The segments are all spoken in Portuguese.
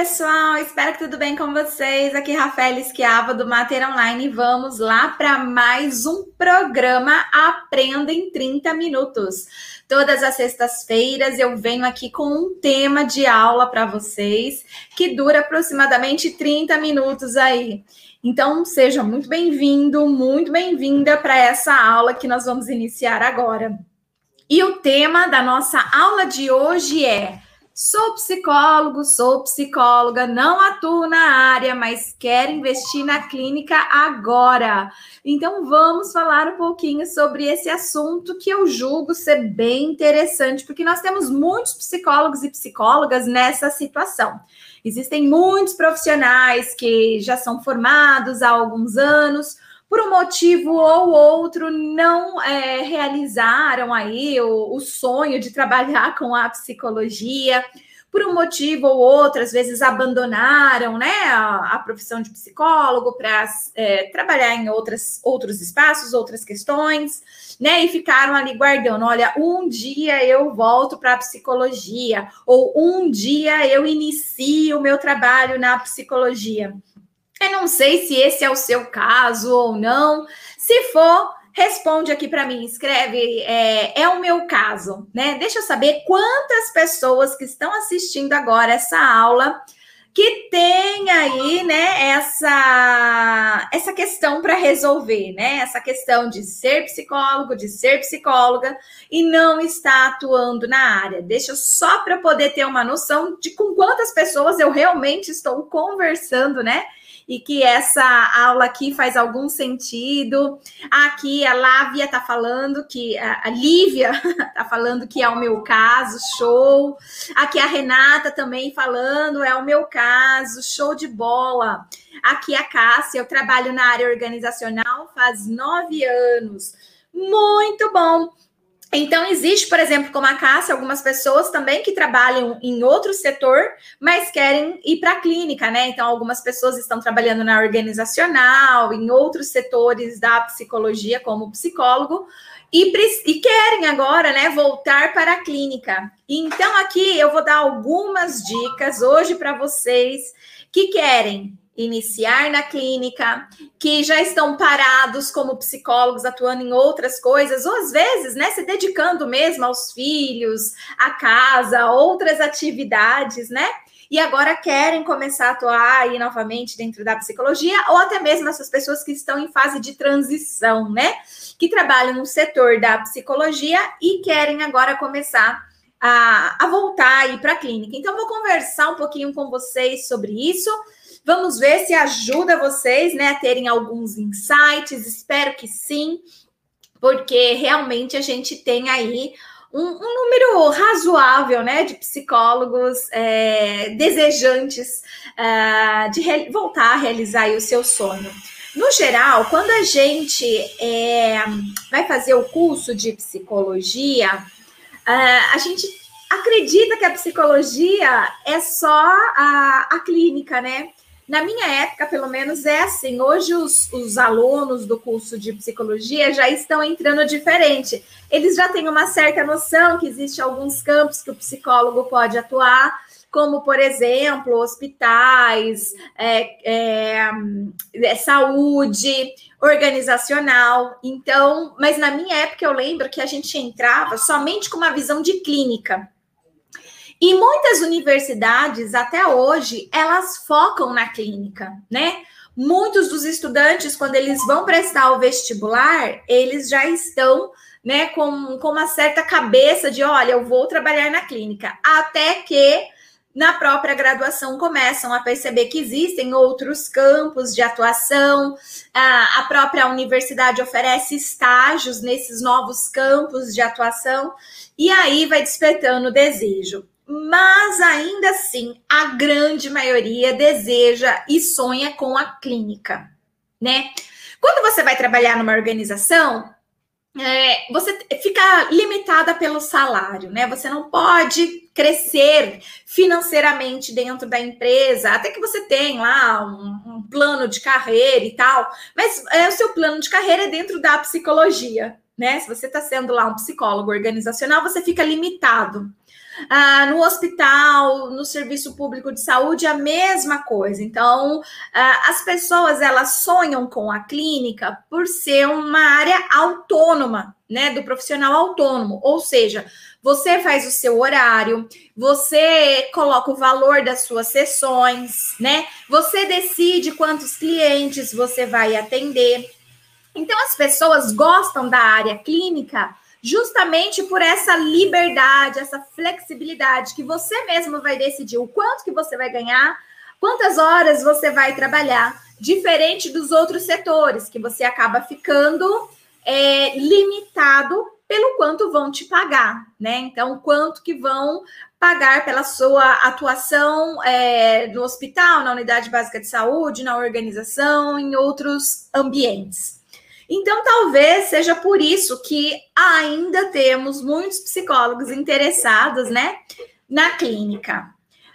pessoal, espero que tudo bem com vocês. Aqui é Rafael Esquiava do Mater Online. Vamos lá para mais um programa Aprenda em 30 Minutos. Todas as sextas-feiras eu venho aqui com um tema de aula para vocês que dura aproximadamente 30 minutos aí. Então, seja muito bem-vindo, muito bem-vinda para essa aula que nós vamos iniciar agora. E o tema da nossa aula de hoje é Sou psicólogo, sou psicóloga, não atuo na área, mas quero investir na clínica agora. Então vamos falar um pouquinho sobre esse assunto que eu julgo ser bem interessante, porque nós temos muitos psicólogos e psicólogas nessa situação. Existem muitos profissionais que já são formados há alguns anos, por um motivo ou outro, não é, realizaram aí o, o sonho de trabalhar com a psicologia por um motivo ou outro, às vezes abandonaram né, a, a profissão de psicólogo para é, trabalhar em outras, outros espaços, outras questões, né? E ficaram ali guardando: olha, um dia eu volto para a psicologia, ou um dia eu inicio o meu trabalho na psicologia. Não sei se esse é o seu caso ou não. Se for, responde aqui para mim, escreve, é, é, o meu caso, né? Deixa eu saber quantas pessoas que estão assistindo agora essa aula que tem aí, né, essa essa questão para resolver, né? Essa questão de ser psicólogo, de ser psicóloga e não está atuando na área. Deixa só para poder ter uma noção de com quantas pessoas eu realmente estou conversando, né? E que essa aula aqui faz algum sentido. Aqui a Lávia está falando que a, Lívia está falando que é o meu caso, show. Aqui a Renata também falando, é o meu caso, show de bola. Aqui a Cássia, eu trabalho na área organizacional faz nove anos. Muito bom. Então, existe, por exemplo, como a Cássia, algumas pessoas também que trabalham em outro setor, mas querem ir para a clínica, né? Então, algumas pessoas estão trabalhando na organizacional, em outros setores da psicologia, como psicólogo, e, e querem agora, né, voltar para a clínica. Então, aqui eu vou dar algumas dicas hoje para vocês que querem iniciar na clínica, que já estão parados como psicólogos atuando em outras coisas, ou às vezes, né, se dedicando mesmo aos filhos, à casa, outras atividades, né? E agora querem começar a atuar aí novamente dentro da psicologia, ou até mesmo essas pessoas que estão em fase de transição, né? Que trabalham no setor da psicologia e querem agora começar a, a voltar aí para a clínica. Então, vou conversar um pouquinho com vocês sobre isso Vamos ver se ajuda vocês né, a terem alguns insights. Espero que sim, porque realmente a gente tem aí um, um número razoável né, de psicólogos é, desejantes é, de voltar a realizar o seu sonho. No geral, quando a gente é, vai fazer o curso de psicologia, é, a gente acredita que a psicologia é só a, a clínica, né? Na minha época, pelo menos, é assim. Hoje, os, os alunos do curso de psicologia já estão entrando diferente. Eles já têm uma certa noção que existe alguns campos que o psicólogo pode atuar, como, por exemplo, hospitais, é, é, é, saúde, organizacional. Então, mas na minha época eu lembro que a gente entrava somente com uma visão de clínica. E muitas universidades, até hoje, elas focam na clínica, né? Muitos dos estudantes, quando eles vão prestar o vestibular, eles já estão né, com, com uma certa cabeça de, olha, eu vou trabalhar na clínica. Até que na própria graduação começam a perceber que existem outros campos de atuação, a própria universidade oferece estágios nesses novos campos de atuação, e aí vai despertando o desejo mas ainda assim a grande maioria deseja e sonha com a clínica, né? Quando você vai trabalhar numa organização, é, você fica limitada pelo salário, né? Você não pode crescer financeiramente dentro da empresa, até que você tem lá um, um plano de carreira e tal, mas é, o seu plano de carreira é dentro da psicologia, né? Se você está sendo lá um psicólogo organizacional, você fica limitado. Ah, no hospital, no serviço público de saúde, a mesma coisa. Então, ah, as pessoas elas sonham com a clínica por ser uma área autônoma, né? Do profissional autônomo, ou seja, você faz o seu horário, você coloca o valor das suas sessões, né? Você decide quantos clientes você vai atender. Então, as pessoas gostam da área clínica justamente por essa liberdade, essa flexibilidade que você mesmo vai decidir o quanto que você vai ganhar, quantas horas você vai trabalhar, diferente dos outros setores que você acaba ficando é, limitado pelo quanto vão te pagar, né? Então, quanto que vão pagar pela sua atuação é, no hospital, na unidade básica de saúde, na organização, em outros ambientes. Então, talvez seja por isso que ainda temos muitos psicólogos interessados, né, na clínica.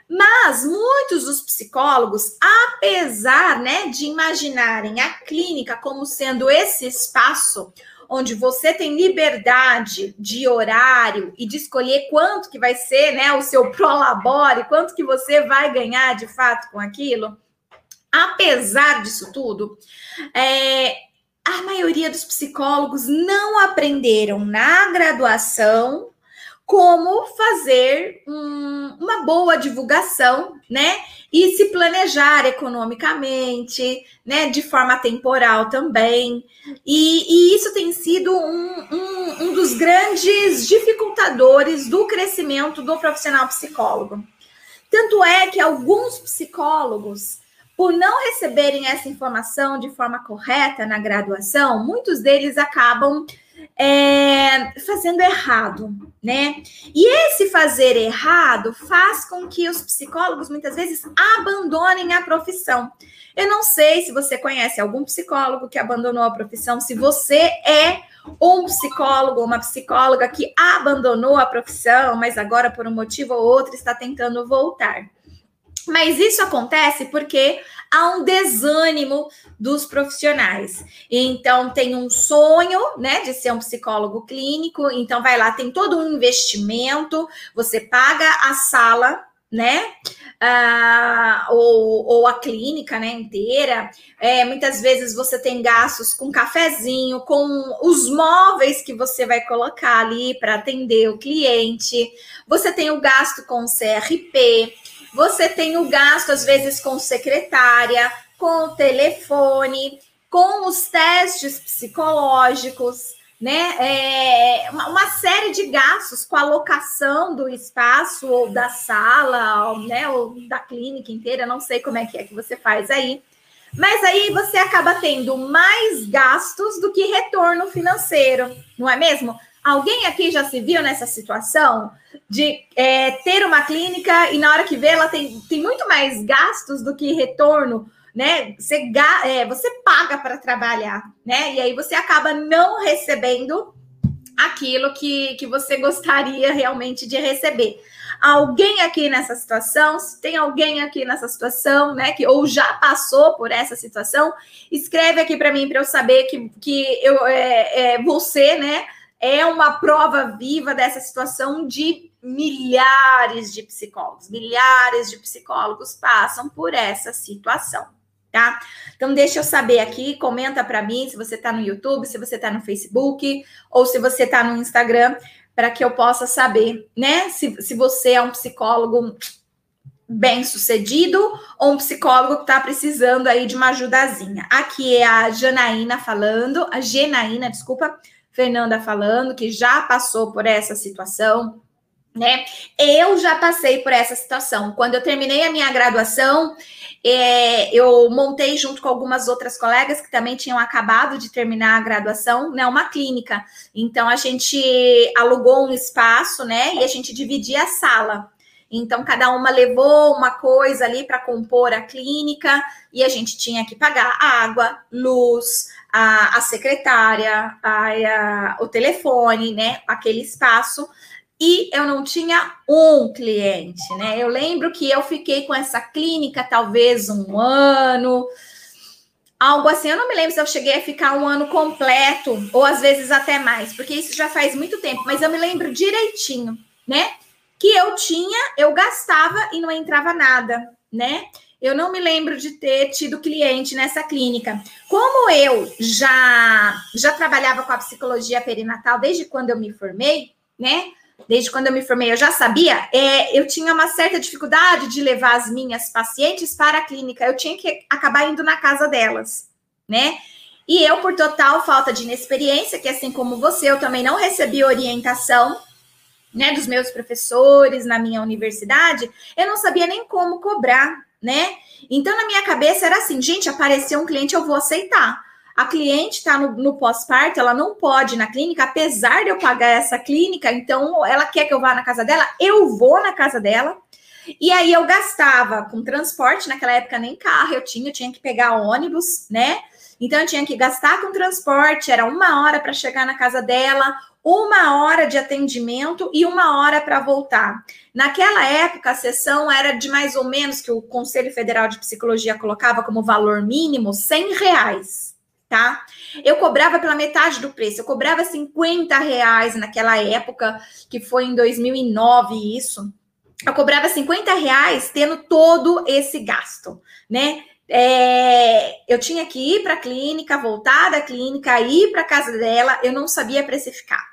Mas muitos dos psicólogos, apesar, né, de imaginarem a clínica como sendo esse espaço onde você tem liberdade de horário e de escolher quanto que vai ser, né, o seu prolabore, quanto que você vai ganhar de fato com aquilo, apesar disso tudo, é, a maioria dos psicólogos não aprenderam na graduação como fazer um, uma boa divulgação, né? E se planejar economicamente, né? De forma temporal também. E, e isso tem sido um, um, um dos grandes dificultadores do crescimento do profissional psicólogo. Tanto é que alguns psicólogos por não receberem essa informação de forma correta na graduação, muitos deles acabam é, fazendo errado, né? E esse fazer errado faz com que os psicólogos muitas vezes abandonem a profissão. Eu não sei se você conhece algum psicólogo que abandonou a profissão, se você é um psicólogo ou uma psicóloga que abandonou a profissão, mas agora por um motivo ou outro está tentando voltar. Mas isso acontece porque há um desânimo dos profissionais. Então, tem um sonho, né, de ser um psicólogo clínico. Então, vai lá, tem todo um investimento, você paga a sala, né? Ah, ou, ou, a clínica né, inteira. É, muitas vezes você tem gastos com cafezinho, com os móveis que você vai colocar ali para atender o cliente. Você tem o gasto com o CRP. Você tem o gasto, às vezes, com secretária, com o telefone, com os testes psicológicos, né? É uma série de gastos com a locação do espaço ou da sala, né? Ou da clínica inteira, não sei como é que é que você faz aí. Mas aí você acaba tendo mais gastos do que retorno financeiro, não é mesmo? Alguém aqui já se viu nessa situação de é, ter uma clínica e na hora que vê ela tem, tem muito mais gastos do que retorno, né? Você, é, você paga para trabalhar, né? E aí você acaba não recebendo aquilo que, que você gostaria realmente de receber. Alguém aqui nessa situação, se tem alguém aqui nessa situação, né, que ou já passou por essa situação, escreve aqui para mim para eu saber que, que eu é, é, você, né, é uma prova viva dessa situação de milhares de psicólogos. Milhares de psicólogos passam por essa situação, tá? Então, deixa eu saber aqui, comenta para mim se você está no YouTube, se você está no Facebook ou se você está no Instagram, para que eu possa saber, né? Se, se você é um psicólogo bem sucedido ou um psicólogo que está precisando aí de uma ajudazinha. Aqui é a Janaína falando, a Genaína, desculpa, Fernanda falando, que já passou por essa situação, né? Eu já passei por essa situação. Quando eu terminei a minha graduação, é, eu montei junto com algumas outras colegas que também tinham acabado de terminar a graduação, né? Uma clínica. Então a gente alugou um espaço, né? E a gente dividia a sala. Então, cada uma levou uma coisa ali para compor a clínica e a gente tinha que pagar água, luz, a, a secretária, a, a, o telefone, né? Aquele espaço. E eu não tinha um cliente, né? Eu lembro que eu fiquei com essa clínica talvez um ano. Algo assim, eu não me lembro se eu cheguei a ficar um ano completo, ou às vezes até mais, porque isso já faz muito tempo, mas eu me lembro direitinho, né? Que eu tinha, eu gastava e não entrava nada, né? Eu não me lembro de ter tido cliente nessa clínica. Como eu já já trabalhava com a psicologia perinatal desde quando eu me formei, né? Desde quando eu me formei, eu já sabia. É, eu tinha uma certa dificuldade de levar as minhas pacientes para a clínica. Eu tinha que acabar indo na casa delas, né? E eu, por total falta de inexperiência, que assim como você, eu também não recebi orientação né, dos meus professores na minha universidade, eu não sabia nem como cobrar, né? Então, na minha cabeça era assim, gente, apareceu um cliente, eu vou aceitar. A cliente está no, no pós-parto, ela não pode ir na clínica, apesar de eu pagar essa clínica, então ela quer que eu vá na casa dela, eu vou na casa dela. E aí eu gastava com transporte, naquela época nem carro eu tinha, eu tinha que pegar ônibus, né? Então eu tinha que gastar com transporte, era uma hora para chegar na casa dela, uma hora de atendimento e uma hora para voltar. Naquela época, a sessão era de mais ou menos que o Conselho Federal de Psicologia colocava como valor mínimo 100 reais, tá? Eu cobrava pela metade do preço, eu cobrava 50 reais naquela época, que foi em 2009 isso. Eu cobrava 50 reais tendo todo esse gasto, né? É, eu tinha que ir para a clínica, voltar da clínica, ir para casa dela, eu não sabia precificar.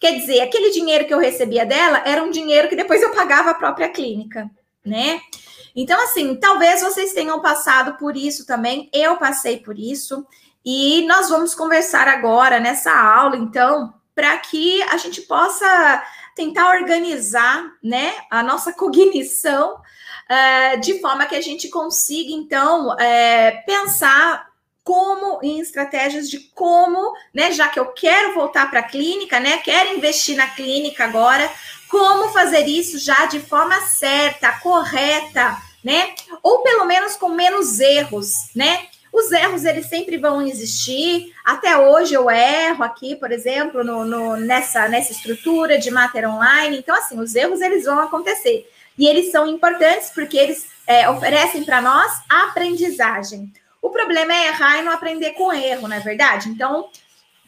Quer dizer, aquele dinheiro que eu recebia dela era um dinheiro que depois eu pagava a própria clínica, né? Então, assim, talvez vocês tenham passado por isso também. Eu passei por isso. E nós vamos conversar agora nessa aula, então, para que a gente possa tentar organizar, né, a nossa cognição uh, de forma que a gente consiga, então, uh, pensar como em estratégias de como, né, já que eu quero voltar para a clínica, né, quero investir na clínica agora, como fazer isso já de forma certa, correta, né? Ou pelo menos com menos erros, né? Os erros eles sempre vão existir. Até hoje eu erro aqui, por exemplo, no, no, nessa, nessa estrutura de mater online. Então, assim, os erros eles vão acontecer. E eles são importantes porque eles é, oferecem para nós aprendizagem. O problema é errar e não aprender com erro, não é verdade? Então,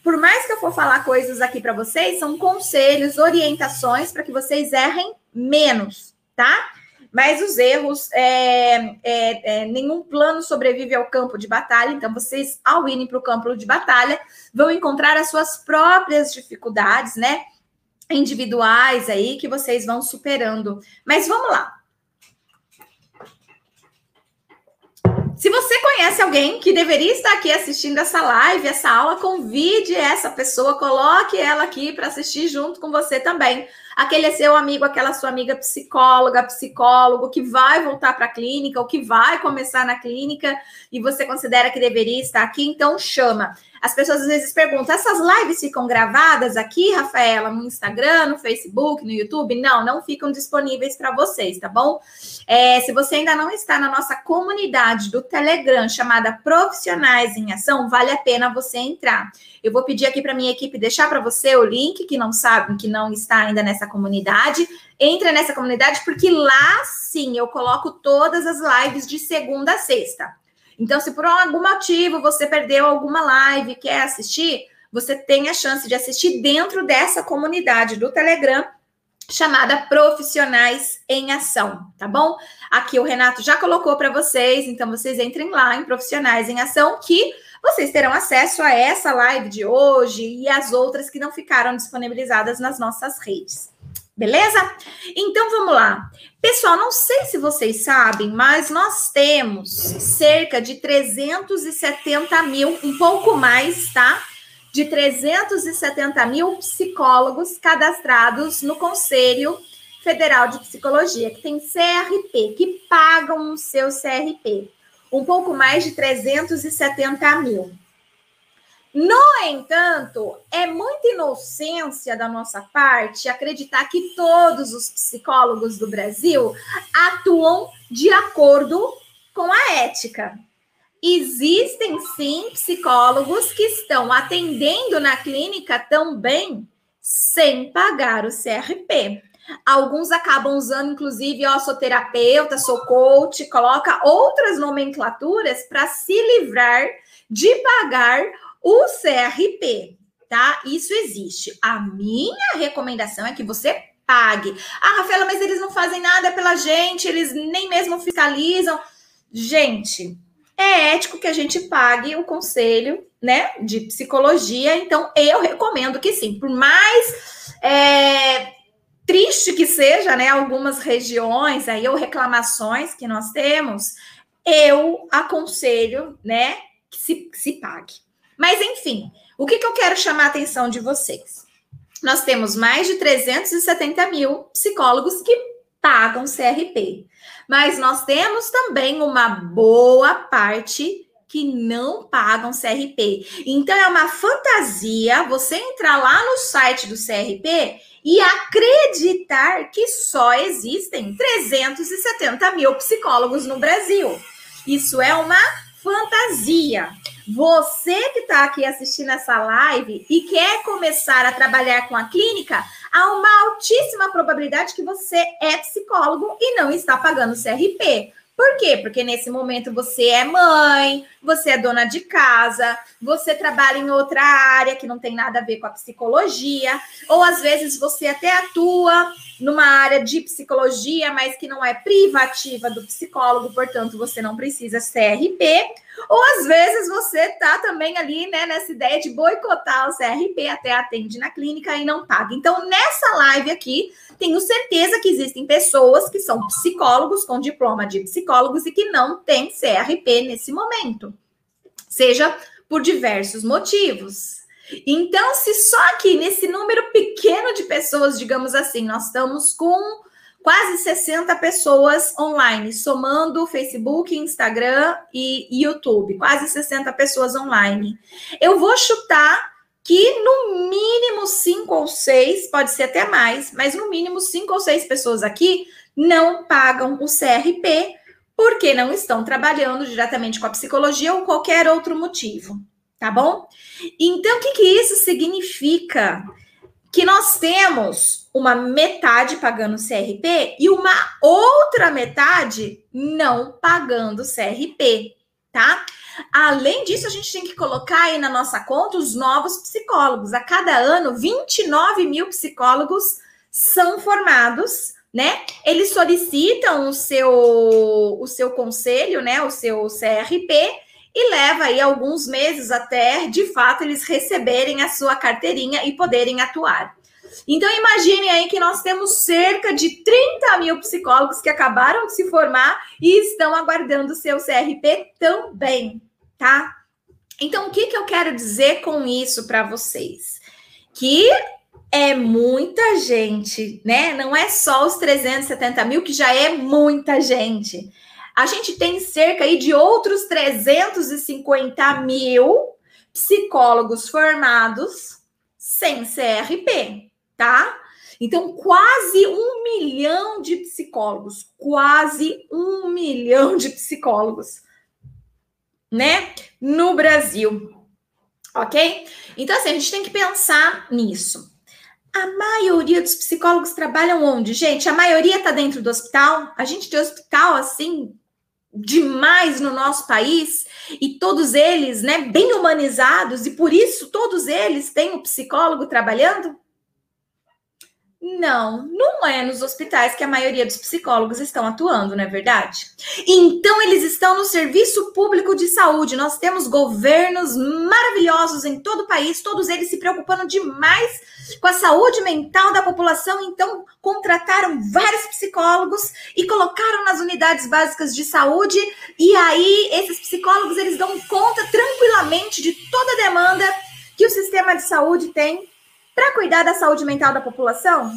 por mais que eu for falar coisas aqui para vocês, são conselhos, orientações para que vocês errem menos, tá? Mas os erros, é, é, é, nenhum plano sobrevive ao campo de batalha, então vocês, ao irem para o campo de batalha, vão encontrar as suas próprias dificuldades, né? Individuais aí que vocês vão superando. Mas vamos lá. Se você conhece alguém que deveria estar aqui assistindo essa live, essa aula, convide essa pessoa, coloque ela aqui para assistir junto com você também aquele é seu amigo, aquela sua amiga psicóloga, psicólogo que vai voltar para a clínica ou que vai começar na clínica e você considera que deveria estar aqui, então chama. As pessoas às vezes perguntam: essas lives ficam gravadas aqui, Rafaela, no Instagram, no Facebook, no YouTube? Não, não ficam disponíveis para vocês, tá bom? É, se você ainda não está na nossa comunidade do Telegram chamada Profissionais em Ação, vale a pena você entrar. Eu vou pedir aqui para minha equipe deixar para você o link que não sabe, que não está ainda nessa comunidade. Entra nessa comunidade porque lá sim eu coloco todas as lives de segunda a sexta. Então, se por algum motivo você perdeu alguma live e quer assistir, você tem a chance de assistir dentro dessa comunidade do Telegram chamada Profissionais em Ação, tá bom? Aqui o Renato já colocou para vocês, então vocês entrem lá em Profissionais em Ação que vocês terão acesso a essa live de hoje e as outras que não ficaram disponibilizadas nas nossas redes. Beleza? Então vamos lá. Pessoal, não sei se vocês sabem, mas nós temos cerca de 370 mil, um pouco mais, tá? De 370 mil psicólogos cadastrados no Conselho Federal de Psicologia, que tem CRP, que pagam o seu CRP um pouco mais de 370 mil. No entanto, é muita inocência da nossa parte acreditar que todos os psicólogos do Brasil atuam de acordo com a ética. Existem sim psicólogos que estão atendendo na clínica também sem pagar o CRP. Alguns acabam usando, inclusive, ó, sou terapeuta, sou coach, coloca outras nomenclaturas para se livrar de pagar o CRP, tá? Isso existe. A minha recomendação é que você pague. Ah, Rafaela, mas eles não fazem nada pela gente, eles nem mesmo fiscalizam. Gente, é ético que a gente pague o conselho, né, de psicologia. Então, eu recomendo que sim. Por mais é, triste que seja, né, algumas regiões aí ou reclamações que nós temos, eu aconselho, né, que se, que se pague. Mas, enfim, o que, que eu quero chamar a atenção de vocês? Nós temos mais de 370 mil psicólogos que pagam CRP. Mas nós temos também uma boa parte que não pagam CRP. Então é uma fantasia você entrar lá no site do CRP e acreditar que só existem 370 mil psicólogos no Brasil. Isso é uma fantasia. Você que está aqui assistindo essa live e quer começar a trabalhar com a clínica, há uma altíssima probabilidade que você é psicólogo e não está pagando CRP. Por quê? Porque nesse momento você é mãe, você é dona de casa, você trabalha em outra área que não tem nada a ver com a psicologia, ou às vezes você até atua numa área de psicologia, mas que não é privativa do psicólogo, portanto você não precisa CRP, ou às vezes você tá também ali, né, nessa ideia de boicotar o CRP, até atende na clínica e não paga. Então, nessa live aqui, tenho certeza que existem pessoas que são psicólogos com diploma de psicólogos e que não têm CRP nesse momento, seja por diversos motivos. Então, se só aqui nesse número pequeno de pessoas, digamos assim, nós estamos com quase 60 pessoas online, somando Facebook, Instagram e YouTube, quase 60 pessoas online. Eu vou chutar que no mínimo cinco ou seis, pode ser até mais, mas no mínimo cinco ou seis pessoas aqui não pagam o CRP porque não estão trabalhando diretamente com a psicologia ou qualquer outro motivo, tá bom? Então, o que, que isso significa? Que nós temos uma metade pagando CRP e uma outra metade não pagando CRP, tá? Além disso, a gente tem que colocar aí na nossa conta os novos psicólogos. A cada ano, 29 mil psicólogos são formados, né? Eles solicitam o seu, o seu conselho, né? O seu CRP e leva aí alguns meses até, de fato, eles receberem a sua carteirinha e poderem atuar. Então, imagine aí que nós temos cerca de 30 mil psicólogos que acabaram de se formar e estão aguardando o seu CRP também tá? Então, o que, que eu quero dizer com isso para vocês? Que é muita gente, né? Não é só os 370 mil, que já é muita gente. A gente tem cerca aí de outros 350 mil psicólogos formados sem CRP, tá? Então, quase um milhão de psicólogos, quase um milhão de psicólogos né, no Brasil. Ok? Então, assim, a gente tem que pensar nisso. A maioria dos psicólogos trabalham onde? Gente, a maioria está dentro do hospital. A gente tem hospital, assim, demais no nosso país e todos eles, né, bem humanizados e por isso todos eles têm um psicólogo trabalhando? Não, não é nos hospitais que a maioria dos psicólogos estão atuando, não é verdade? Então, eles estão no serviço público de saúde. Nós temos governos maravilhosos em todo o país, todos eles se preocupando demais com a saúde mental da população. Então, contrataram vários psicólogos e colocaram nas unidades básicas de saúde. E aí, esses psicólogos eles dão conta tranquilamente de toda a demanda que o sistema de saúde tem para cuidar da saúde mental da população?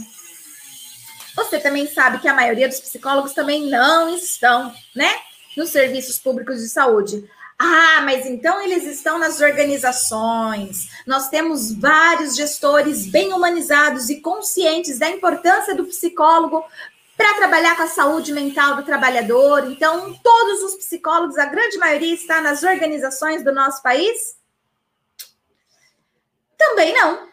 Você também sabe que a maioria dos psicólogos também não estão, né, nos serviços públicos de saúde. Ah, mas então eles estão nas organizações. Nós temos vários gestores bem humanizados e conscientes da importância do psicólogo para trabalhar com a saúde mental do trabalhador. Então, todos os psicólogos, a grande maioria, está nas organizações do nosso país? Também não.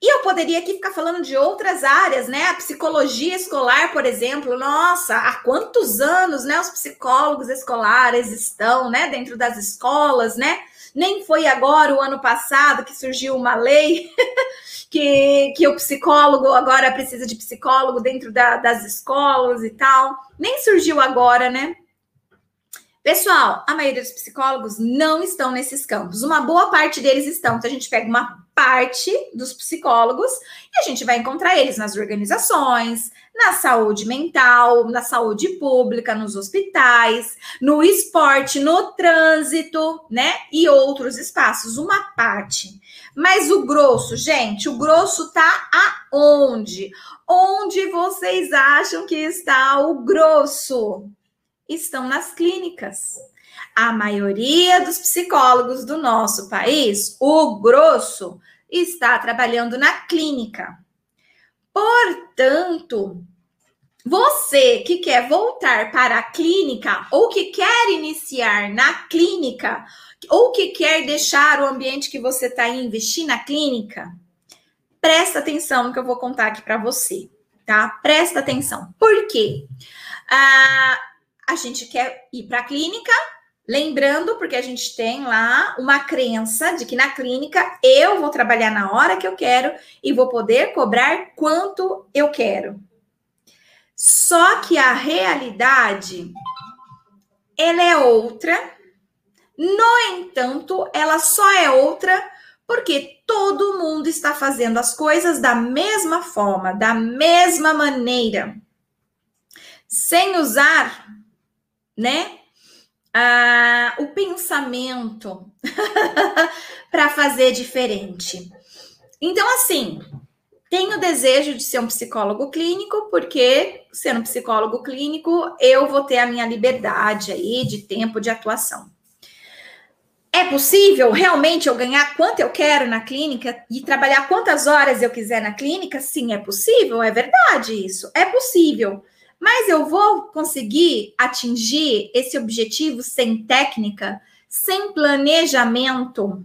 E eu poderia aqui ficar falando de outras áreas, né? A psicologia escolar, por exemplo. Nossa, há quantos anos, né, os psicólogos escolares estão, né, dentro das escolas, né? Nem foi agora, o ano passado, que surgiu uma lei que, que o psicólogo agora precisa de psicólogo dentro da, das escolas e tal. Nem surgiu agora, né? Pessoal, a maioria dos psicólogos não estão nesses campos. Uma boa parte deles estão. Então, a gente pega uma parte dos psicólogos e a gente vai encontrar eles nas organizações, na saúde mental, na saúde pública, nos hospitais, no esporte, no trânsito, né? E outros espaços. Uma parte. Mas o grosso, gente, o grosso tá aonde? Onde vocês acham que está o grosso? Estão nas clínicas. A maioria dos psicólogos do nosso país, o grosso, está trabalhando na clínica. Portanto, você que quer voltar para a clínica ou que quer iniciar na clínica ou que quer deixar o ambiente que você está em investir na clínica, presta atenção no que eu vou contar aqui para você, tá? Presta atenção. Por quê? Ah, a gente quer ir para a clínica, lembrando, porque a gente tem lá uma crença de que na clínica eu vou trabalhar na hora que eu quero e vou poder cobrar quanto eu quero. Só que a realidade ela é outra. No entanto, ela só é outra porque todo mundo está fazendo as coisas da mesma forma, da mesma maneira, sem usar né? Ah, o pensamento para fazer diferente. Então, assim, tenho desejo de ser um psicólogo clínico, porque sendo psicólogo clínico, eu vou ter a minha liberdade aí de tempo de atuação. É possível realmente eu ganhar quanto eu quero na clínica e trabalhar quantas horas eu quiser na clínica? Sim, é possível, é verdade isso. É possível. Mas eu vou conseguir atingir esse objetivo sem técnica, sem planejamento?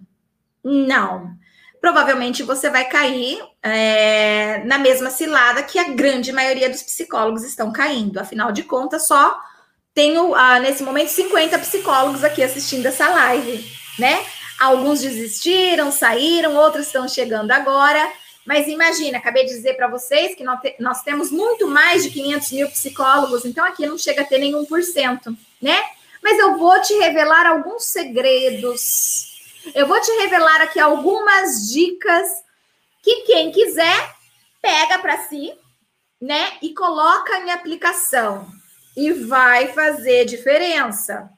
Não. Provavelmente você vai cair é, na mesma cilada que a grande maioria dos psicólogos estão caindo. Afinal de contas, só tenho ah, nesse momento 50 psicólogos aqui assistindo essa live, né? Alguns desistiram, saíram, outros estão chegando agora. Mas imagina, acabei de dizer para vocês que nós, te, nós, temos muito mais de 500 mil psicólogos, então aqui não chega a ter nenhum por cento, né? Mas eu vou te revelar alguns segredos. Eu vou te revelar aqui algumas dicas que quem quiser pega para si, né? E coloca em aplicação. E vai fazer diferença.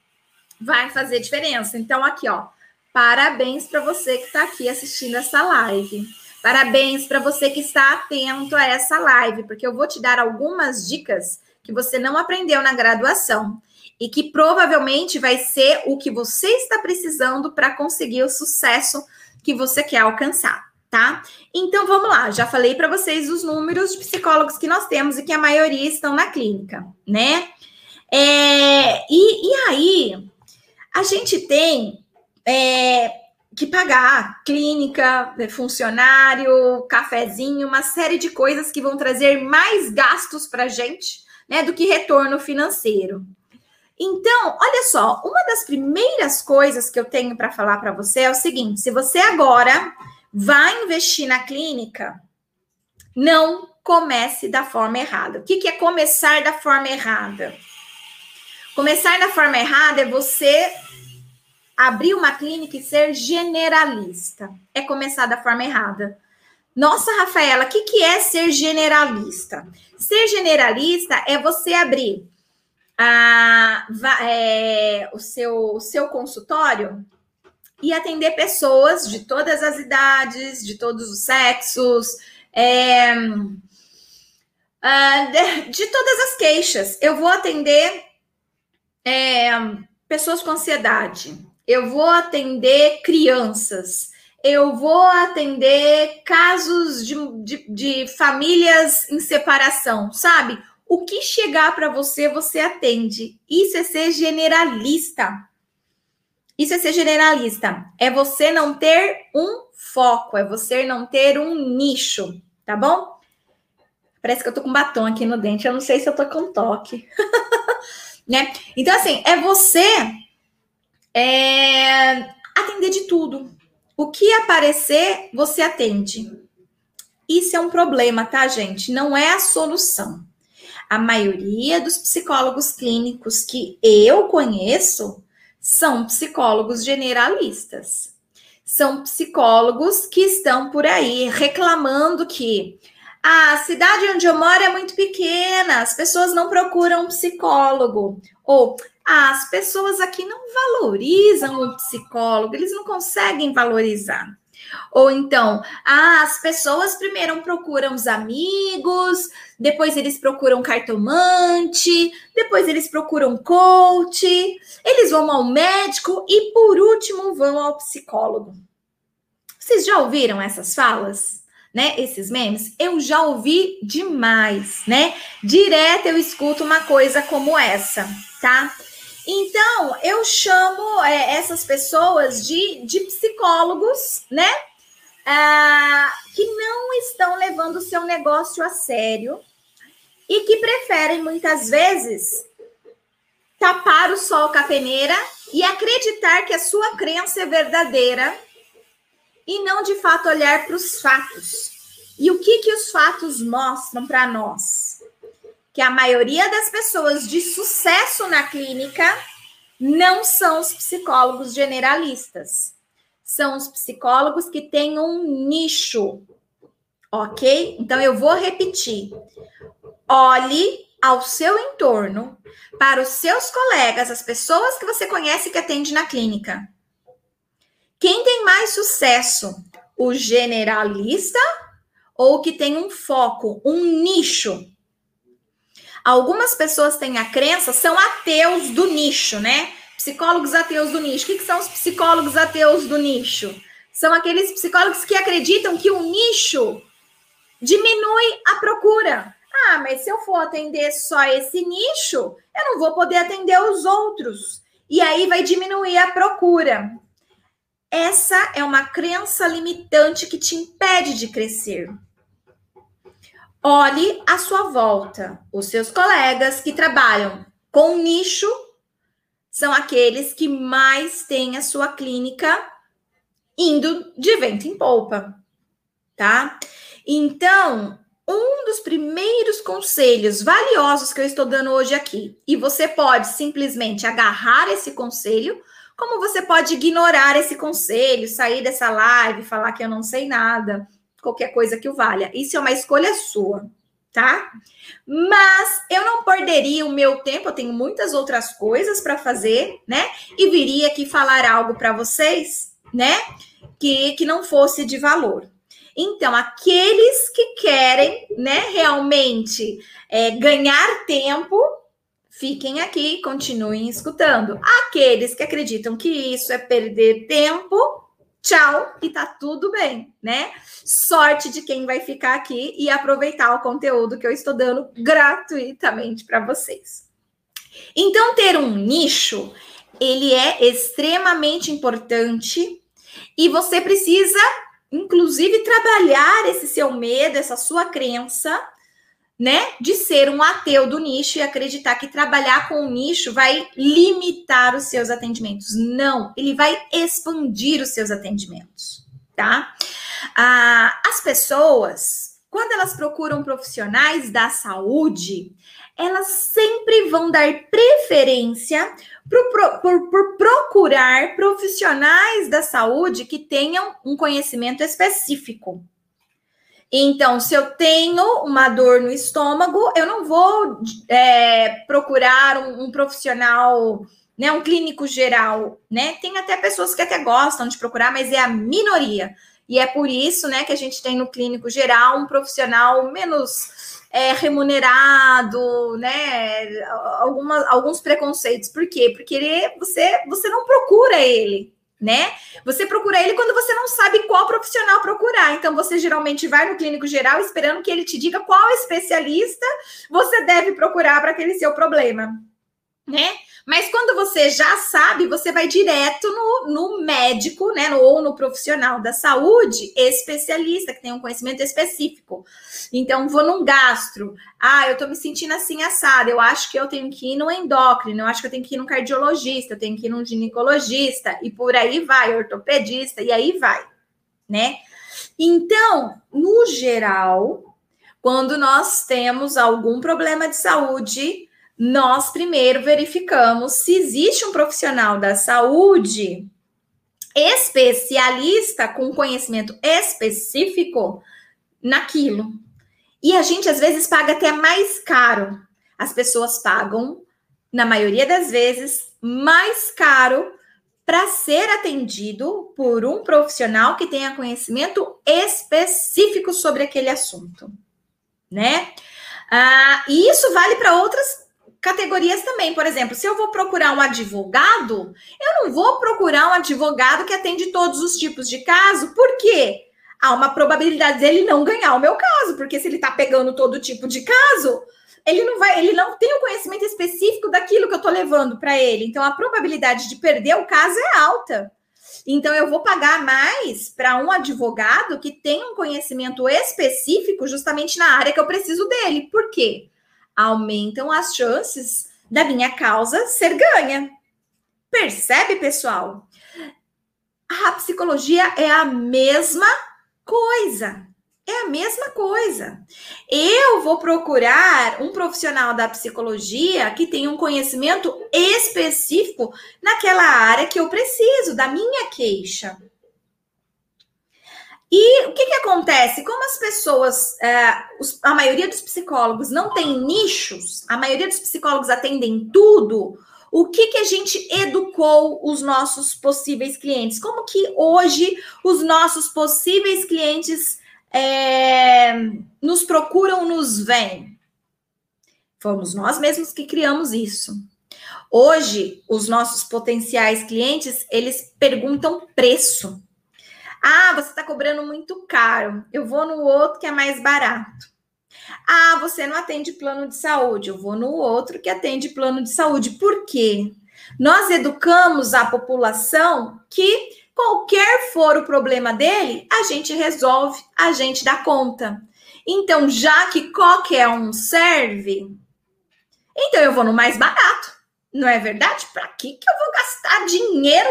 Vai fazer diferença. Então, aqui, ó. Parabéns para você que está aqui assistindo essa live. Parabéns para você que está atento a essa live, porque eu vou te dar algumas dicas que você não aprendeu na graduação e que provavelmente vai ser o que você está precisando para conseguir o sucesso que você quer alcançar, tá? Então vamos lá, já falei para vocês os números de psicólogos que nós temos e que a maioria estão na clínica, né? É, e, e aí, a gente tem é, que pagar clínica, né, funcionário, cafezinho, uma série de coisas que vão trazer mais gastos para a gente, né, do que retorno financeiro. Então, olha só, uma das primeiras coisas que eu tenho para falar para você é o seguinte: se você agora vai investir na clínica, não comece da forma errada. O que, que é começar da forma errada? Começar da forma errada é você abrir uma clínica e ser generalista. É começar da forma errada. Nossa, Rafaela, o que, que é ser generalista? Ser generalista é você abrir a, é, o, seu, o seu consultório e atender pessoas de todas as idades, de todos os sexos, é, de, de, todas as queixas. Eu vou atender é, pessoas com ansiedade, eu vou atender crianças, eu vou atender casos de, de, de famílias em separação, sabe? O que chegar para você, você atende. Isso é ser generalista. Isso é ser generalista. É você não ter um foco, é você não ter um nicho, tá bom? Parece que eu tô com batom aqui no dente, eu não sei se eu tô com toque. né? Então, assim, é você é, atender de tudo. O que aparecer, você atende. Isso é um problema, tá, gente? Não é a solução. A maioria dos psicólogos clínicos que eu conheço são psicólogos generalistas. São psicólogos que estão por aí reclamando que a cidade onde eu moro é muito pequena, as pessoas não procuram um psicólogo. Ou ah, as pessoas aqui não valorizam o psicólogo, eles não conseguem valorizar. Ou então, ah, as pessoas primeiro procuram os amigos, depois eles procuram cartomante, depois eles procuram coach, eles vão ao médico e por último vão ao psicólogo. Vocês já ouviram essas falas? Né, esses memes, eu já ouvi demais, né? Direto eu escuto uma coisa como essa, tá? Então, eu chamo é, essas pessoas de, de psicólogos, né? Ah, que não estão levando o seu negócio a sério e que preferem, muitas vezes, tapar o sol com a peneira e acreditar que a sua crença é verdadeira e não, de fato, olhar para os fatos. E o que, que os fatos mostram para nós? Que a maioria das pessoas de sucesso na clínica não são os psicólogos generalistas. São os psicólogos que têm um nicho. Ok? Então eu vou repetir. Olhe ao seu entorno, para os seus colegas, as pessoas que você conhece que atende na clínica. Quem tem mais sucesso? O generalista ou que tem um foco, um nicho? Algumas pessoas têm a crença, são ateus do nicho, né? Psicólogos ateus do nicho. O que, que são os psicólogos ateus do nicho? São aqueles psicólogos que acreditam que o nicho diminui a procura. Ah, mas se eu for atender só esse nicho, eu não vou poder atender os outros. E aí vai diminuir a procura. Essa é uma crença limitante que te impede de crescer. Olhe à sua volta. Os seus colegas que trabalham com nicho são aqueles que mais têm a sua clínica indo de vento em polpa, tá? Então, um dos primeiros conselhos valiosos que eu estou dando hoje aqui, e você pode simplesmente agarrar esse conselho, como você pode ignorar esse conselho, sair dessa live, falar que eu não sei nada qualquer coisa que o valha. Isso é uma escolha sua, tá? Mas eu não perderia o meu tempo, eu tenho muitas outras coisas para fazer, né? E viria aqui falar algo para vocês, né? Que, que não fosse de valor. Então, aqueles que querem, né, realmente é, ganhar tempo, fiquem aqui, continuem escutando. Aqueles que acreditam que isso é perder tempo, tchau e tá tudo bem, né? Sorte de quem vai ficar aqui e aproveitar o conteúdo que eu estou dando gratuitamente para vocês. Então, ter um nicho, ele é extremamente importante e você precisa, inclusive, trabalhar esse seu medo, essa sua crença né, de ser um ateu do nicho e acreditar que trabalhar com o nicho vai limitar os seus atendimentos. Não, ele vai expandir os seus atendimentos, tá? Ah, as pessoas, quando elas procuram profissionais da saúde, elas sempre vão dar preferência por, por, por procurar profissionais da saúde que tenham um conhecimento específico. Então, se eu tenho uma dor no estômago, eu não vou é, procurar um, um, profissional, né, um clínico geral, né? Tem até pessoas que até gostam de procurar, mas é a minoria. E é por isso, né, que a gente tem no clínico geral um profissional menos é, remunerado, né? Alguma, alguns preconceitos. Por quê? Porque ele, você, você não procura ele, né? Você procura ele quando você não sabe qual profissional procurar. Então, você geralmente vai no clínico geral esperando que ele te diga qual especialista você deve procurar para aquele seu problema. né? Mas quando você já sabe, você vai direto no, no médico, né? No, ou no profissional da saúde especialista, que tem um conhecimento específico. Então, vou num gastro. Ah, eu tô me sentindo assim assada. Eu acho que eu tenho que ir no endócrino, eu acho que eu tenho que ir no cardiologista, eu tenho que ir num ginecologista, e por aí vai, ortopedista, e aí vai, né? Então, no geral, quando nós temos algum problema de saúde, nós primeiro verificamos se existe um profissional da saúde especialista com conhecimento específico naquilo. E a gente às vezes paga até mais caro. As pessoas pagam, na maioria das vezes, mais caro para ser atendido por um profissional que tenha conhecimento específico sobre aquele assunto, né? Ah, e isso vale para outras categorias também. Por exemplo, se eu vou procurar um advogado, eu não vou procurar um advogado que atende todos os tipos de caso, por quê? Há uma probabilidade dele não ganhar o meu caso, porque se ele está pegando todo tipo de caso, ele não vai, ele não tem o conhecimento específico daquilo que eu estou levando para ele. Então a probabilidade de perder o caso é alta. Então eu vou pagar mais para um advogado que tem um conhecimento específico justamente na área que eu preciso dele. Por quê? Aumentam as chances da minha causa ser ganha. Percebe, pessoal? A psicologia é a mesma coisa. É a mesma coisa. Eu vou procurar um profissional da psicologia que tenha um conhecimento específico naquela área que eu preciso, da minha queixa. E o que, que acontece? Como as pessoas, é, os, a maioria dos psicólogos não tem nichos, a maioria dos psicólogos atendem tudo, o que, que a gente educou os nossos possíveis clientes? Como que hoje os nossos possíveis clientes é, nos procuram, nos veem? Fomos nós mesmos que criamos isso. Hoje, os nossos potenciais clientes, eles perguntam preço. Ah, você está cobrando muito caro. Eu vou no outro que é mais barato. Ah, você não atende plano de saúde. Eu vou no outro que atende plano de saúde. Por quê? Nós educamos a população que qualquer for o problema dele, a gente resolve, a gente dá conta. Então, já que qualquer um serve, então eu vou no mais barato. Não é verdade? Para que que eu vou gastar dinheiro,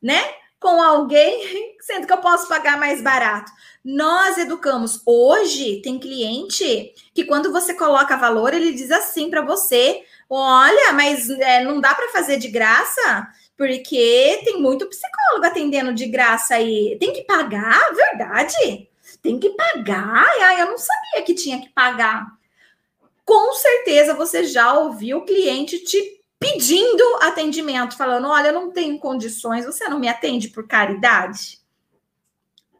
né? Com alguém, sendo que eu posso pagar mais barato. Nós educamos. Hoje tem cliente que quando você coloca valor, ele diz assim para você: olha, mas é, não dá para fazer de graça, porque tem muito psicólogo atendendo de graça aí. Tem que pagar, verdade? Tem que pagar? Ai, eu não sabia que tinha que pagar. Com certeza você já ouviu o cliente te pedindo atendimento, falando: olha, eu não tenho condições, você não me atende por caridade?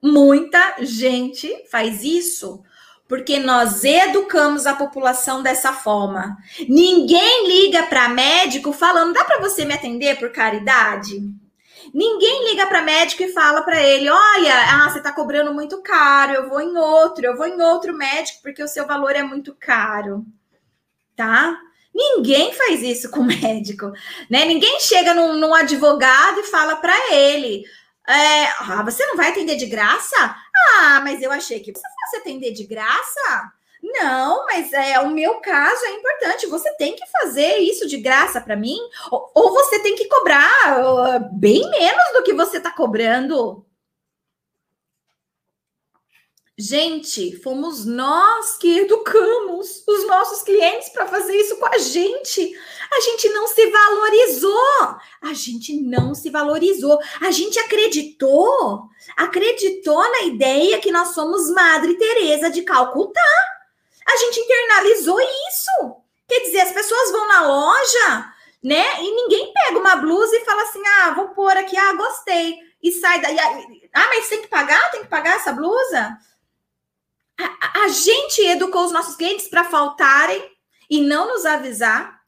Muita gente faz isso porque nós educamos a população dessa forma. Ninguém liga para médico falando: dá para você me atender por caridade? Ninguém liga para médico e fala para ele: olha, ah, você está cobrando muito caro, eu vou em outro, eu vou em outro médico porque o seu valor é muito caro. Tá? Ninguém faz isso com médico, né? Ninguém chega num, num advogado e fala para ele: é, ah, você não vai atender de graça? Ah, mas eu achei que você fosse atender de graça. Não, mas é o meu caso é importante. Você tem que fazer isso de graça para mim, ou, ou, você tem que cobrar bem menos do que você está cobrando. Gente, fomos nós que educamos os nossos clientes para fazer isso com a gente. A gente não se valorizou. A gente não se valorizou. A gente acreditou, acreditou na ideia que nós somos Madre Teresa de Calcutá. A gente internalizou isso. Quer dizer, as pessoas vão na loja, né? E ninguém pega uma blusa e fala assim: "Ah, vou pôr aqui, ah, gostei". E sai daí, ah, mas tem que pagar? Tem que pagar essa blusa? A, a gente educou os nossos clientes para faltarem e não nos avisar.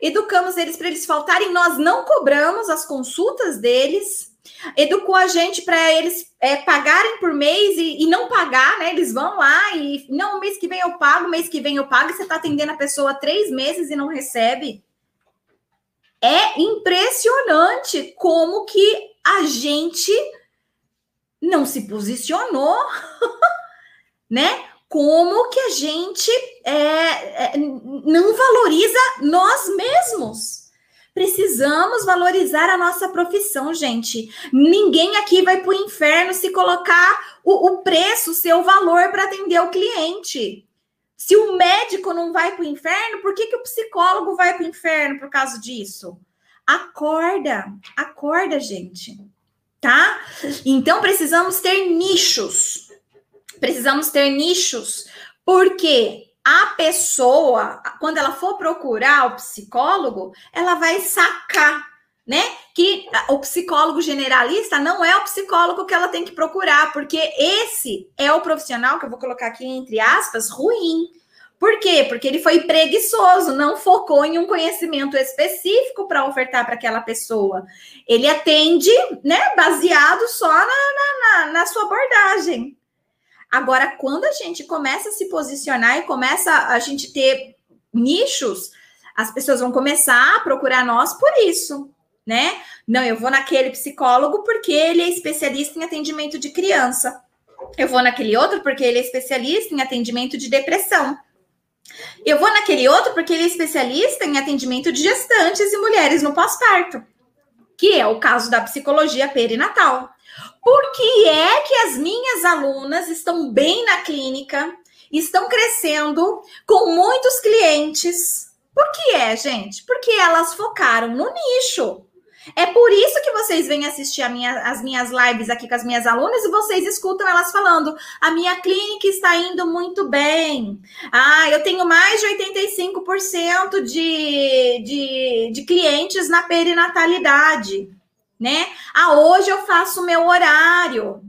Educamos eles para eles faltarem, nós não cobramos as consultas deles. Educou a gente para eles é, pagarem por mês e, e, não pagar, né? Eles vão lá e não, mês que vem eu pago, mês que vem eu pago, e você está atendendo a pessoa três meses e não recebe. É impressionante como que a gente não se posicionou, né? Como que a gente é, é, não valoriza nós mesmos. Precisamos valorizar a nossa profissão, gente. Ninguém aqui vai para o inferno se colocar o, o preço, o seu valor para atender o cliente. Se o médico não vai para o inferno, por que, que o psicólogo vai para o inferno por causa disso? Acorda, acorda, gente. Tá? Então precisamos ter nichos. Precisamos ter nichos, porque a pessoa, quando ela for procurar o psicólogo, ela vai sacar, né? Que o psicólogo generalista não é o psicólogo que ela tem que procurar, porque esse é o profissional que eu vou colocar aqui entre aspas, ruim. Por quê? Porque ele foi preguiçoso, não focou em um conhecimento específico para ofertar para aquela pessoa. Ele atende, né, baseado só na, na, na, na sua abordagem. Agora, quando a gente começa a se posicionar e começa a gente ter nichos, as pessoas vão começar a procurar nós por isso, né? Não, eu vou naquele psicólogo porque ele é especialista em atendimento de criança. Eu vou naquele outro porque ele é especialista em atendimento de depressão. Eu vou naquele outro porque ele é especialista em atendimento de gestantes e mulheres no pós-parto, que é o caso da psicologia perinatal. Por que é que as minhas alunas estão bem na clínica, estão crescendo com muitos clientes? Por que é, gente? Porque elas focaram no nicho. É por isso que vocês vêm assistir minha, as minhas lives aqui com as minhas alunas e vocês escutam elas falando: a minha clínica está indo muito bem. Ah, eu tenho mais de 85% de, de, de clientes na perinatalidade né? Ah, hoje eu faço o meu horário.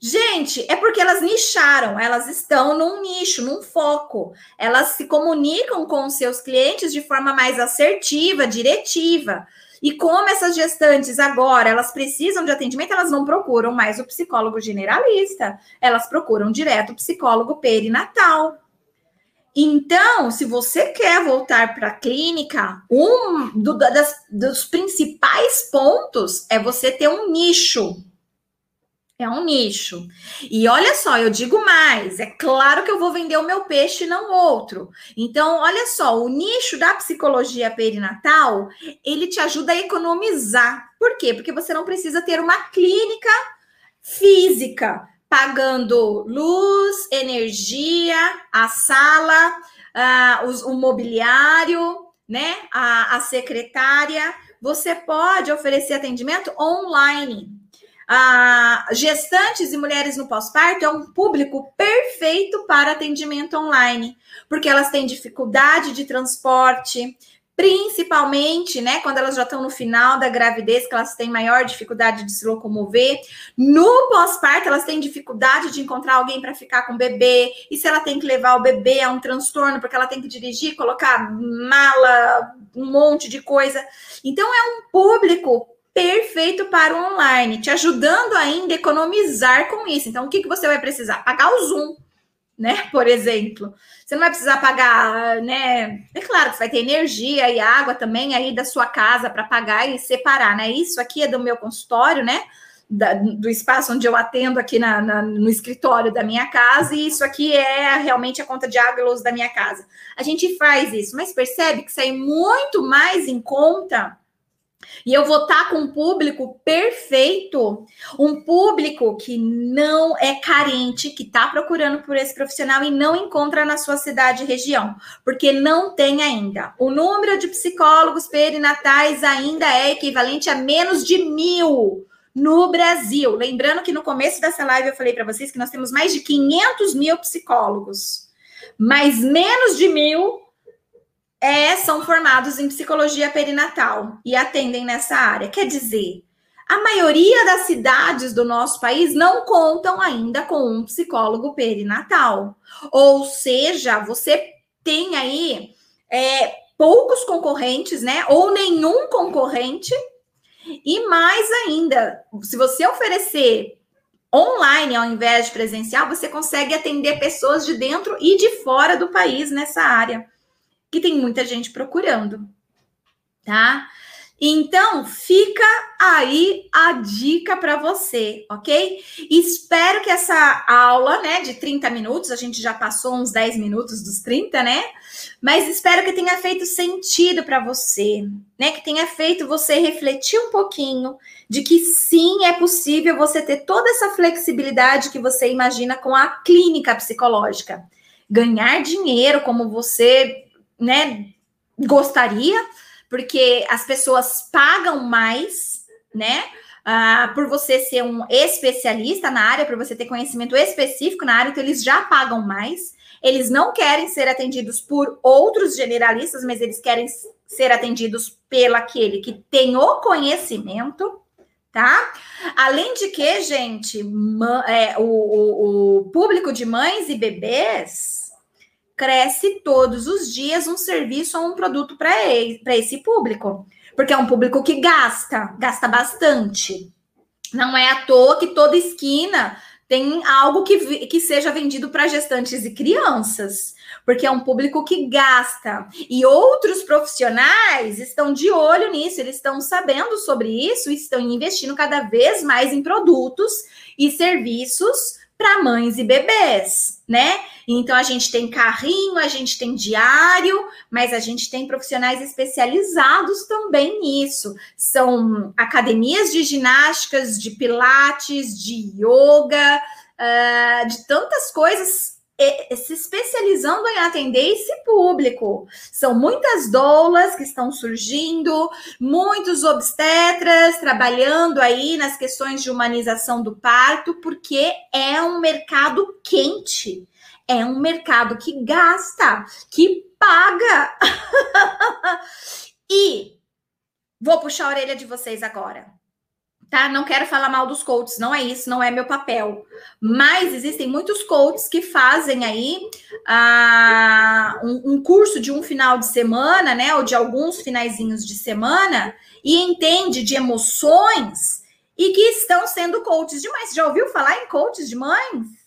Gente, é porque elas nicharam, elas estão num nicho, num foco. Elas se comunicam com os seus clientes de forma mais assertiva, diretiva. E como essas gestantes agora, elas precisam de atendimento, elas não procuram mais o psicólogo generalista, elas procuram direto o psicólogo perinatal. Então, se você quer voltar para a clínica, um do, das, dos principais pontos é você ter um nicho. É um nicho. E olha só, eu digo mais: é claro que eu vou vender o meu peixe e não outro. Então, olha só, o nicho da psicologia perinatal ele te ajuda a economizar. Por quê? Porque você não precisa ter uma clínica física pagando luz, energia, a sala, os, o mobiliário, né? A, a secretária. Você pode oferecer atendimento online. Uh, gestantes e mulheres no pós-parto é um público perfeito para atendimento online, porque elas têm dificuldade de transporte, principalmente, né, quando elas já estão no final da gravidez, que elas têm maior dificuldade de se locomover. No pós-parto, elas têm dificuldade de encontrar alguém para ficar com o bebê. E se ela tem que levar o bebê, é um transtorno, porque ela tem que dirigir, colocar mala, um monte de coisa. Então, é um público perfeito para o online, te ajudando ainda a economizar com isso. Então, o que, que você vai precisar? Pagar o Zoom né? Por exemplo, você não vai precisar pagar, né? É claro que você vai ter energia e água também aí da sua casa para pagar e separar, né? Isso aqui é do meu consultório, né? Da, do espaço onde eu atendo aqui na, na, no escritório da minha casa, e isso aqui é realmente a conta de água e luz da minha casa. A gente faz isso, mas percebe que sai muito mais em conta e eu vou estar com um público perfeito, um público que não é carente, que está procurando por esse profissional e não encontra na sua cidade e região, porque não tem ainda. O número de psicólogos perinatais ainda é equivalente a menos de mil no Brasil. Lembrando que no começo dessa live eu falei para vocês que nós temos mais de 500 mil psicólogos, mas menos de mil é, são formados em psicologia perinatal e atendem nessa área. Quer dizer, a maioria das cidades do nosso país não contam ainda com um psicólogo perinatal. Ou seja, você tem aí é, poucos concorrentes, né? Ou nenhum concorrente. E mais ainda, se você oferecer online ao invés de presencial, você consegue atender pessoas de dentro e de fora do país nessa área que tem muita gente procurando, tá? Então, fica aí a dica para você, ok? Espero que essa aula, né, de 30 minutos, a gente já passou uns 10 minutos dos 30, né? Mas espero que tenha feito sentido para você, né? Que tenha feito você refletir um pouquinho de que sim, é possível você ter toda essa flexibilidade que você imagina com a clínica psicológica. Ganhar dinheiro como você, né, gostaria porque as pessoas pagam mais, né? Uh, por você ser um especialista na área, por você ter conhecimento específico na área, então eles já pagam mais. Eles não querem ser atendidos por outros generalistas, mas eles querem ser atendidos pelo aquele que tem o conhecimento, tá? Além de que, gente, é, o, o, o público de mães e bebês cresce todos os dias um serviço ou um produto para esse público. Porque é um público que gasta, gasta bastante. Não é à toa que toda esquina tem algo que, que seja vendido para gestantes e crianças, porque é um público que gasta. E outros profissionais estão de olho nisso, eles estão sabendo sobre isso e estão investindo cada vez mais em produtos e serviços para mães e bebês, né? Então a gente tem carrinho, a gente tem diário, mas a gente tem profissionais especializados também nisso. São academias de ginásticas, de pilates, de yoga, uh, de tantas coisas se especializando em atender esse público. São muitas doulas que estão surgindo, muitos obstetras trabalhando aí nas questões de humanização do parto, porque é um mercado quente, é um mercado que gasta, que paga. e vou puxar a orelha de vocês agora tá? Não quero falar mal dos coaches, não é isso, não é meu papel. Mas existem muitos coaches que fazem aí uh, um, um, curso de um final de semana, né? Ou de alguns finaizinhos de semana e entende de emoções e que estão sendo coaches de mães. Já ouviu falar em coaches de mães?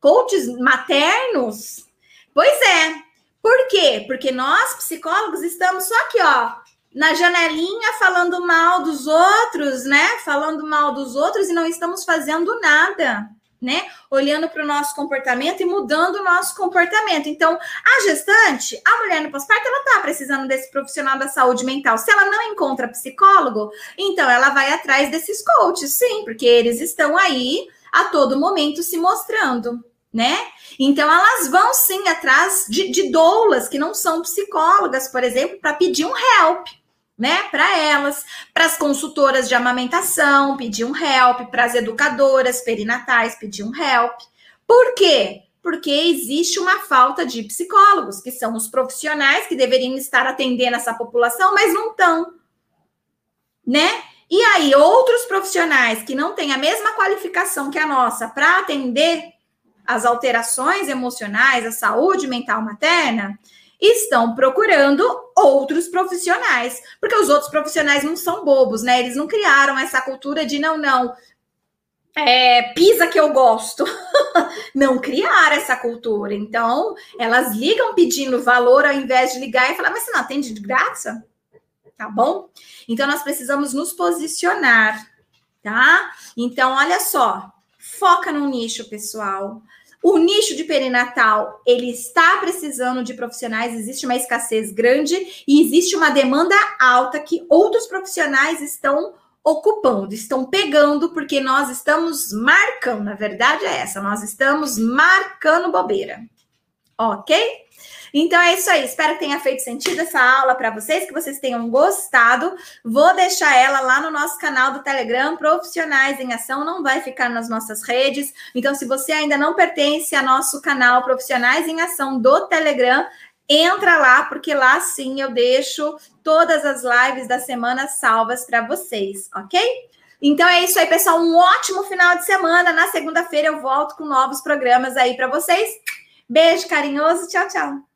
Coaches maternos? Pois é. Por quê? Porque nós, psicólogos, estamos só aqui, ó, na janelinha falando mal dos outros, né? Falando mal dos outros e não estamos fazendo nada, né? Olhando para o nosso comportamento e mudando o nosso comportamento. Então, a gestante, a mulher no pós-parto, ela tá precisando desse profissional da saúde mental. Se ela não encontra psicólogo, então ela vai atrás desses coaches, sim, porque eles estão aí a todo momento se mostrando, né? Então, elas vão sim atrás de, de doulas que não são psicólogas, por exemplo, para pedir um help né, para elas, para as consultoras de amamentação, pedir um help, para as educadoras perinatais, pedir um help. Por quê? Porque existe uma falta de psicólogos, que são os profissionais que deveriam estar atendendo essa população, mas não estão, né? E aí, outros profissionais que não têm a mesma qualificação que a nossa para atender as alterações emocionais, a saúde mental materna, estão procurando outros profissionais, porque os outros profissionais não são bobos, né? Eles não criaram essa cultura de não, não. É, pisa que eu gosto. não criaram essa cultura. Então, elas ligam pedindo valor ao invés de ligar e falar, mas você não atende de graça? Tá bom? Então, nós precisamos nos posicionar, tá? Então, olha só, foca no nicho, pessoal. O nicho de perinatal, ele está precisando de profissionais, existe uma escassez grande e existe uma demanda alta que outros profissionais estão ocupando, estão pegando, porque nós estamos marcando, na verdade é essa, nós estamos marcando bobeira. Ok? Então é isso aí. Espero que tenha feito sentido essa aula para vocês, que vocês tenham gostado. Vou deixar ela lá no nosso canal do Telegram, Profissionais em Ação, não vai ficar nas nossas redes. Então, se você ainda não pertence ao nosso canal Profissionais em Ação do Telegram, entra lá, porque lá sim eu deixo todas as lives da semana salvas para vocês, ok? Então é isso aí, pessoal. Um ótimo final de semana. Na segunda-feira eu volto com novos programas aí para vocês. Beijo carinhoso. Tchau, tchau.